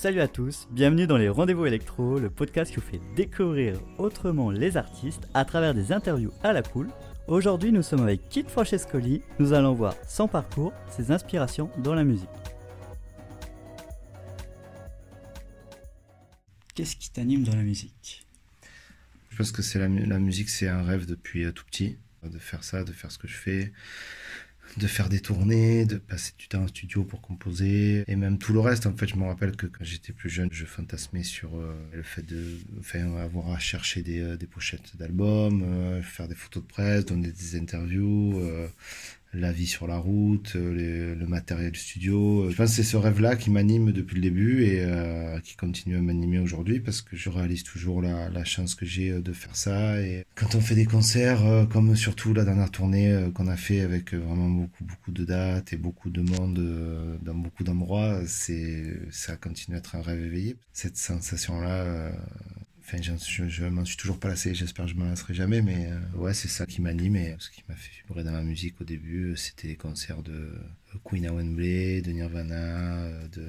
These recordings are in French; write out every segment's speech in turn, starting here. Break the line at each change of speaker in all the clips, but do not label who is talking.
Salut à tous, bienvenue dans les Rendez-vous Électro, le podcast qui vous fait découvrir autrement les artistes à travers des interviews à la cool. Aujourd'hui, nous sommes avec Kit Francescoli. Nous allons voir son parcours, ses inspirations dans la musique. Qu'est-ce qui t'anime dans la musique?
Je pense que c'est la, la musique, c'est un rêve depuis euh, tout petit, de faire ça, de faire ce que je fais de faire des tournées, de passer du temps en studio pour composer, et même tout le reste. En fait, je me rappelle que quand j'étais plus jeune, je fantasmais sur euh, le fait de enfin, avoir à chercher des, euh, des pochettes d'albums, euh, faire des photos de presse, donner des interviews, la vie sur la route, euh, le matériel studio. Je pense que c'est ce rêve-là qui m'anime depuis le début et euh, qui continue à m'animer aujourd'hui parce que je réalise toujours la, la chance que j'ai euh, de faire ça. Et quand on fait des concerts, comme surtout la dernière tournée qu'on a fait avec vraiment beaucoup, beaucoup de dates et beaucoup de monde dans beaucoup d'endroits, c'est, ça continue à être un rêve éveillé. Cette sensation-là, Je, je m'en suis toujours pas lassé, j'espère que je m'en lasserai jamais, mais euh, ouais, c'est ça qui m'anime et ce qui m'a fait vibrer dans la musique au début, c'était les concerts de euh, Queen à de Nirvana, euh, de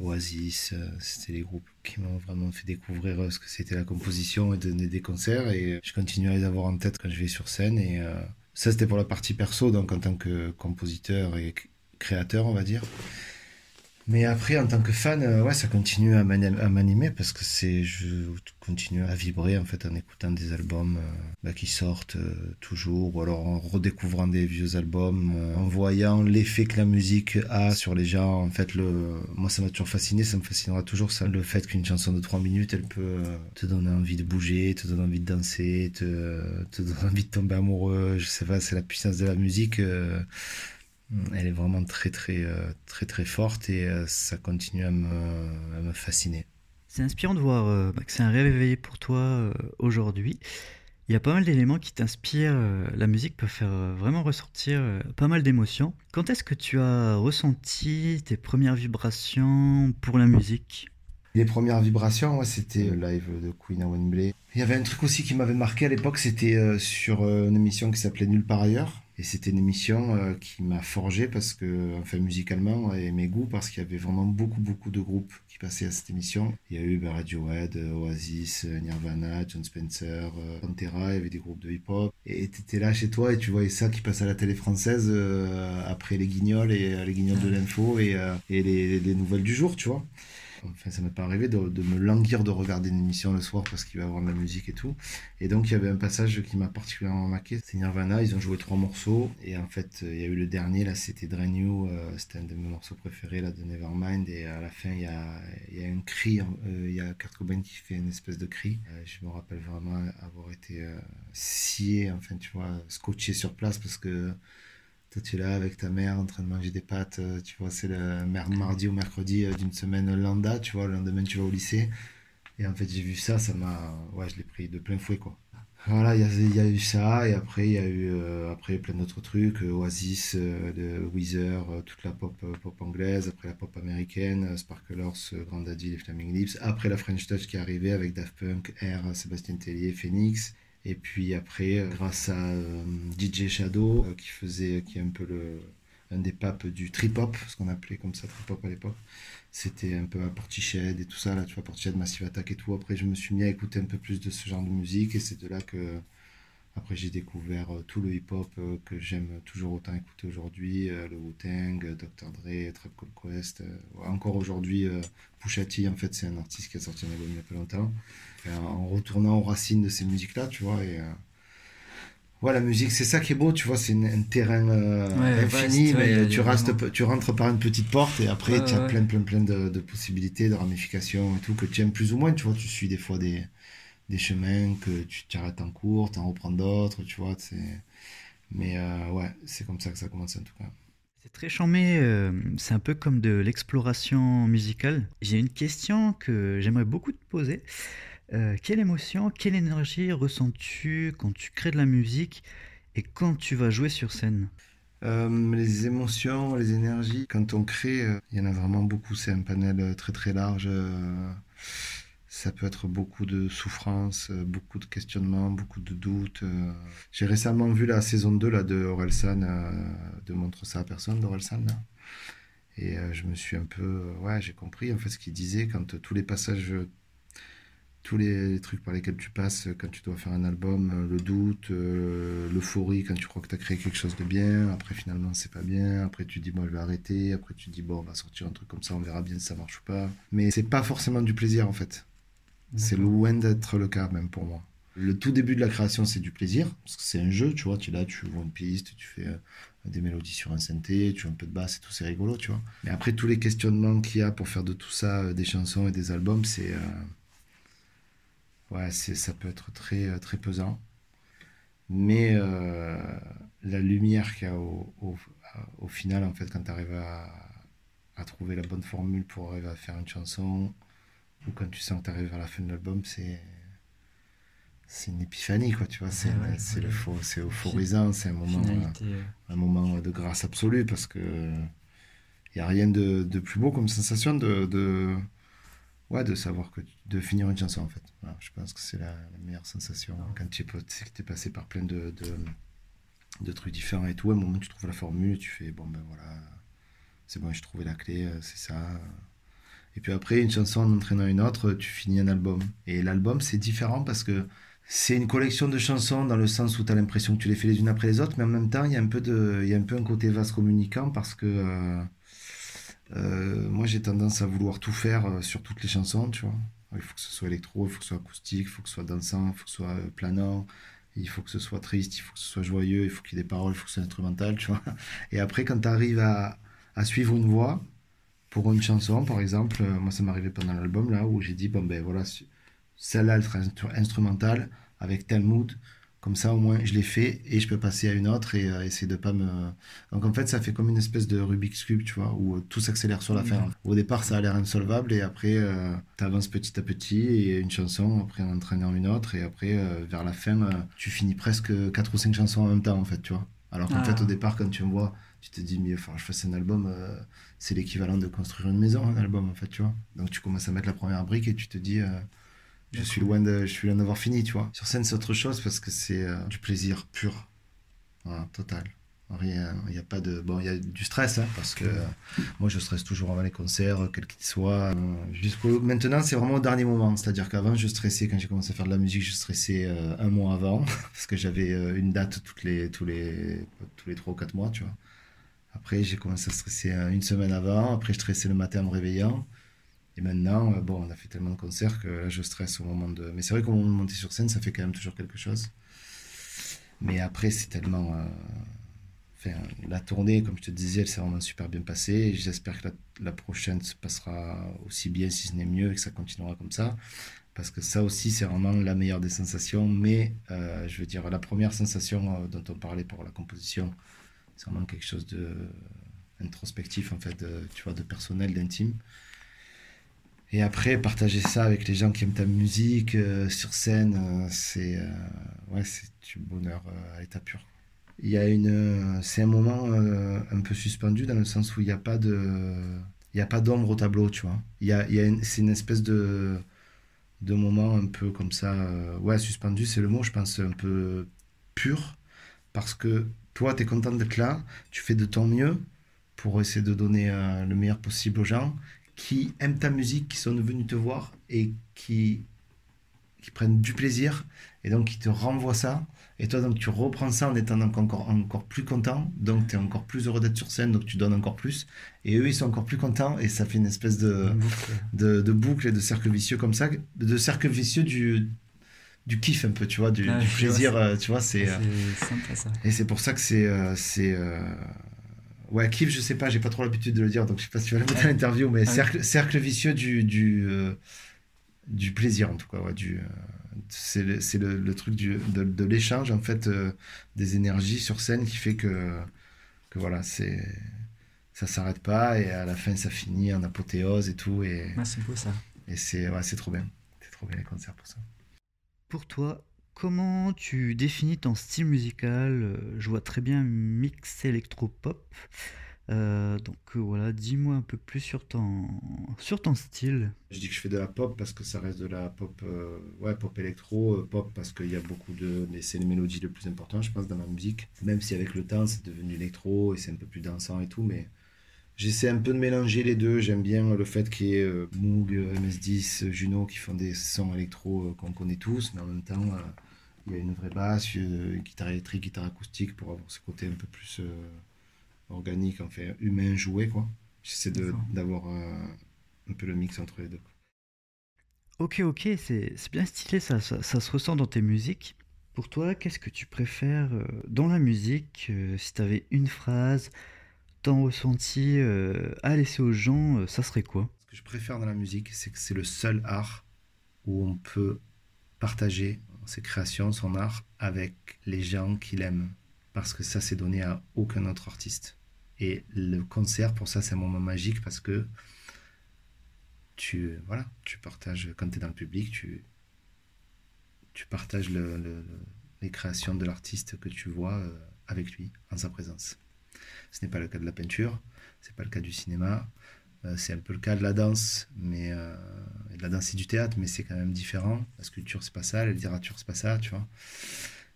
Oasis, c'était les groupes qui m'ont vraiment fait découvrir ce que c'était la composition et donner des concerts et je continue à les avoir en tête quand je vais sur scène et ça c'était pour la partie perso, donc en tant que compositeur et créateur, on va dire. Mais après, en tant que fan, euh, ouais, ça continue à m'animer parce que c'est, je continue à vibrer en fait en écoutant des albums euh, bah, qui sortent euh, toujours, ou alors en redécouvrant des vieux albums, en voyant l'effet que la musique a sur les gens. En fait, le, moi, ça m'a toujours fasciné, ça me fascinera toujours le fait qu'une chanson de 3 minutes, elle peut te donner envie de bouger, te donner envie de danser, te, te donner envie de tomber amoureux. Je sais pas, c'est la puissance de la musique. Mm, elle est vraiment très très euh, très très forte et euh, ça continue à me, à me fasciner.
C'est inspirant de voir euh, bah, que c'est un rêve éveillé pour toi aujourd'hui. Il y a pas mal d'éléments qui t'inspirent. La musique peut faire vraiment ressortir pas mal d'émotions. Quand est-ce que tu as ressenti tes premières vibrations pour la musique?
Les premières vibrations, c'était le live de Queen à Wembley. Il y avait un truc aussi qui m'avait marqué à l'époque, c'était sur une émission qui s'appelait Nulle part ailleurs et c'était une émission euh, qui m'a forgé parce que, enfin, musicalement et mes goûts, parce qu'il y avait vraiment beaucoup, beaucoup de groupes qui passaient à cette émission. Il y a eu bah, Radiohead, Oasis, Nirvana, John Spencer, euh, Pantera, il y avait des groupes de hip-hop. Et t'étais là chez toi et tu voyais ça qui passait à la télé française euh, après les guignols et les guignols de l'info et, et les, les nouvelles du jour, tu vois. Enfin, ça m'est pas arrivé de, me languir de regarder une émission le soir parce qu'il va y avoir de la musique et tout. Et donc, il y avait un passage qui m'a particulièrement marqué. C'est Nirvana, ils ont joué trois morceaux. Et en fait, il y a eu le dernier, là, c'était Drain You. Euh, c'était un de mes morceaux préférés, là, de Nevermind. Et à la fin, il y a, un cri. Euh, il y a Kurt Cobain qui fait une espèce de cri. Euh, je me rappelle vraiment avoir été scié, enfin, tu vois, scotché sur place parce que toi, tu es là avec ta mère en train de manger des pâtes, euh, tu vois, c'est le mardi ou mercredi euh, d'une semaine lambda, tu vois, le lendemain tu vas au lycée. Et en fait, j'ai vu ça, ça m'a. Ouais, je l'ai pris de plein fouet, quoi. Voilà, il y, a eu ça, et après, il y a eu euh, après, plein d'autres trucs, Oasis, de Weezer, toute la pop, pop anglaise, après la pop américaine, Sparklers, Grand Daddy, les Flaming Lips, après la French Touch qui est arrivée avec Daft Punk, Air, Sébastien Tellier, Phoenix, et puis après, euh, grâce à euh, DJ Shadow, euh, qui faisait, qui est un peu le, un des papes du trip-hop, ce qu'on appelait comme ça trip-hop à l'époque. C'était un peu à Portiched et tout ça, là, tu vois, Portiched, Massive Attack et tout. Après, je me suis mis à écouter un peu plus de ce genre de musique et c'est de là que, après, j'ai découvert tout le hip-hop que j'aime toujours autant écouter aujourd'hui, le Wu-Tang, Dr. Dre, Trap Call Quest. encore aujourd'hui, Pusha T, en fait, c'est un artiste qui a sorti un album il y a pas longtemps en retournant aux racines de ces musiques-là, tu vois. Et, euh, la musique, c'est ça qui est beau, tu vois, c'est un terrain euh, infini, mais tu, restes, tu rentres par une petite porte et après, tu as plein, plein, plein de, possibilités, de ramifications et tout, que tu aimes plus ou moins, tu vois, tu suis des fois des, des chemins que tu t'arrêtes en cours, tu en reprends d'autres, tu vois, mais euh, ouais, c'est comme ça que ça commence en tout cas.
C'est très chambé, c'est un peu comme de l'exploration musicale. J'ai une question que j'aimerais beaucoup te poser. Euh, quelle émotion, quelle énergie ressens-tu quand tu crées de la musique et quand tu vas jouer sur scène?
Euh, les émotions, les énergies, quand on crée, euh, il y en a vraiment beaucoup. C'est un panel très très large. Ça peut être beaucoup de souffrance, beaucoup de questionnements, beaucoup de doutes. J'ai récemment vu la saison 2 là, de Orelsan, de Montre ça à personne d'Orelsan. Et je me suis un peu. ouais, j'ai compris en fait ce qu'il disait quand tous les passages tous les, trucs par lesquels tu passes quand tu dois faire un album, euh, le doute, euh, l'euphorie quand tu crois que tu as créé quelque chose de bien, après finalement c'est pas bien, après tu dis bon je vais arrêter, après tu dis bon on va sortir un truc comme ça, on verra bien si ça marche ou pas. Mais c'est pas forcément du plaisir en fait. C'est loin d'être le cas même pour moi. Le tout début de la création c'est du plaisir, parce que c'est un jeu, tu vois, tu es là, tu vois une piste, tu fais euh, des mélodies sur un synthé, tu as un peu de basse et tout, c'est rigolo, tu vois. Mais après tous les questionnements qu'il y a pour faire de tout ça des chansons et des albums, c'est ouais, ça peut être très, euh, très pesant. Mais euh, la lumière qu'il y a au, au, final, en fait, quand tu arrives à, à, trouver la bonne formule pour arriver à faire une chanson, ou quand tu sens que tu arrives à la fin de l'album, c'est c'est une épiphanie quoi tu vois c'est c'est le c'est euphorisant c'est un moment euh, un moment de grâce absolue parce que il y a rien de, de, plus beau comme sensation de, de ouais, de savoir que de finir une chanson en fait. je pense que c'est la, meilleure sensation quand tu es, passé par plein de, de, de, trucs différents et tout. À un moment, tu trouves la formule, tu fais bon ben voilà, c'est bon, j'ai trouvé la clé, euh, c'est ça. Et puis après, une chanson en entraînant une autre, tu finis un album. Et l'album, c'est différent parce que c'est une collection de chansons dans le sens où tu as l'impression que tu les fais les unes après les autres, mais en même temps, il y a un peu, de, y a un, peu un côté vaste communicant parce que. Euh, euh, moi, j'ai tendance à vouloir tout faire euh, sur toutes les chansons, tu vois. Il faut que ce soit électro, il faut que ce soit acoustique, il faut que ce soit dansant, il faut que ce soit planant, il faut que ce soit triste, il faut que ce soit joyeux, il faut qu'il y ait des paroles, il faut que ce soit instrumental, tu vois. Et après, quand tu arrives à, suivre une voix pour une chanson, par exemple, moi, ça arrivé pendant l'album, là, où j'ai dit, bon, ben voilà, celle-là, elle sera instrumentale, avec tel mood, comme ça, au moins, je l'ai fait et je peux passer à une autre et euh, essayer de pas me. Donc, en fait, ça fait comme une espèce de Rubik's Cube, tu vois, où euh, tout s'accélère sur la fin. Au départ, ça a l'air insolvable et après, euh, tu avances petit à petit et une chanson, après en entraînant une autre et après, vers la fin, tu finis presque quatre ou cinq chansons en même temps, en fait, tu vois. Alors qu'en fait, au départ, quand tu me vois, tu te dis, mais enfin, je fasse un album, c'est l'équivalent de construire une maison, un album, en fait, tu vois. Donc, tu commences à mettre la première brique et tu te dis je suis loin de, je suis loin d'avoir fini, tu vois. Sur scène, c'est autre chose parce que c'est euh, du plaisir pur, voilà, total. Rien, il n'y a pas de, bon, il y a du stress hein, parce que euh, moi, je stresse toujours avant les concerts, quels qu'ils soient. Euh, jusqu'au maintenant, c'est vraiment au dernier moment. C'est-à-dire qu'avant, je stressais quand j'ai commencé à faire de la musique, je stressais un mois avant parce que j'avais une date toutes les, tous les, tous les trois ou quatre mois, tu vois. Après, j'ai commencé à stresser une semaine avant. Après, je stressais le matin en me réveillant. Et maintenant, euh, bon, on a fait tellement de concerts que là, je stresse au moment de. Mais c'est vrai qu'au moment de monter sur scène, ça fait quand même toujours quelque chose. Mais après, c'est tellement. Euh, la tournée, comme je te disais, elle s'est vraiment super bien passée. J'espère que la, prochaine se passera aussi bien, si ce n'est mieux, et que ça continuera comme ça. Parce que ça aussi, c'est vraiment la meilleure des sensations. Mais euh, je veux dire, la première sensation dont on parlait pour la composition, c'est vraiment quelque chose de introspectif, en fait, tu vois, de personnel, d'intime. Et après, partager ça avec les gens qui aiment ta musique euh, sur scène, euh, c'est euh, ouais, du bonheur à l'état pur. Il y a une, c'est un moment un peu suspendu dans le sens où il n'y a pas de, il y a pas d'ombre au tableau, tu vois. Il y a, y a c'est une espèce de, de moment un peu comme ça, ouais, suspendu, c'est le mot, je pense, un peu pur, parce que toi, tu es content d'être là, tu fais de ton mieux pour essayer de donner le meilleur possible aux gens qui aiment ta musique, qui sont venus te voir et qui, qui prennent du plaisir et donc qui te renvoient ça. Et toi, donc, tu reprends ça en étant encore, encore plus content. Donc, tu es encore plus heureux d'être sur scène, donc tu donnes encore plus. Et eux, ils sont encore plus contents. Et ça fait une espèce de, de, de, boucle et de cercle vicieux comme ça. De cercle vicieux du, du kiff un peu, tu vois, du, ah, plaisir. Euh, tu vois, c'est. Euh, et c'est pour ça que c'est. Euh, c'est Ouais, kiff, je sais pas, j'ai pas trop l'habitude de le dire, donc je sais pas si tu vas le mettre à l'interview, mais cercle, cercle vicieux du, du, euh, du plaisir, en tout cas. Ouais, du, euh, c'est le, le, le, truc du, de, de l'échange, en fait, euh, des énergies sur scène qui fait que, que voilà, c'est ça s'arrête pas et à la fin ça finit en apothéose et tout. Et,
c'est beau ça.
Et c'est ouais, trop bien. C'est trop bien les concerts pour ça.
Pour toi, Comment tu définis ton style musical? Je vois très bien mix électro-pop. Euh, donc euh, voilà, dis-moi un peu plus sur ton, sur ton style.
Je dis que je fais de la pop parce que ça reste de la pop, ouais, pop électro, pop parce qu'il y a beaucoup de. Mais c'est les mélodies les plus importantes, je pense, dans ma musique. Même si avec le temps, c'est devenu électro et c'est un peu plus dansant et tout, mais J'essaie un peu de mélanger les deux. J'aime bien le fait qu'il y ait euh, Moog, MS10, Juno qui font des sons électro euh, qu'on connaît tous, mais en même temps, euh, il y a une vraie basse, une guitare électrique, guitare acoustique pour avoir ce côté un peu plus organique, enfin humain joué. quoi. J'essaie d'avoir un peu le mix entre les deux.
Ok, ok, c'est bien stylé, ça, ça, se ressent dans tes musiques. Pour toi, qu'est-ce que tu préfères dans la musique Si tu avais une phrase, ton ressenti euh, à laisser aux gens, euh, ça serait quoi?
Ce que je préfère dans la musique, c'est que c'est le seul art où on peut partager ses créations, son art avec les gens qu'il aime. Parce que ça, c'est donné à aucun autre artiste. Et le concert, pour ça, c'est un moment magique parce que tu, voilà, tu partages, quand tu es dans le public, tu, tu partages les créations de l'artiste que tu vois euh, avec lui, en sa présence. Ce n'est pas le cas de la peinture, c'est pas le cas du cinéma. Euh, c'est un peu le cas de la danse, mais euh, de la danse et du théâtre, mais c'est quand même différent. La sculpture c'est pas ça, la littérature c'est pas ça, tu vois.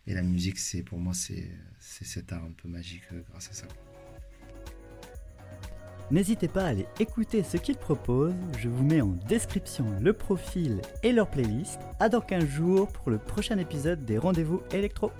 Et la musique, c'est pour moi c'est cet art un peu magique grâce à ça.
N'hésitez pas à aller écouter ce qu'ils proposent. Je vous mets en description le profil et leur playlist. À dans 15 jours pour le prochain épisode des Rendez-vous électro.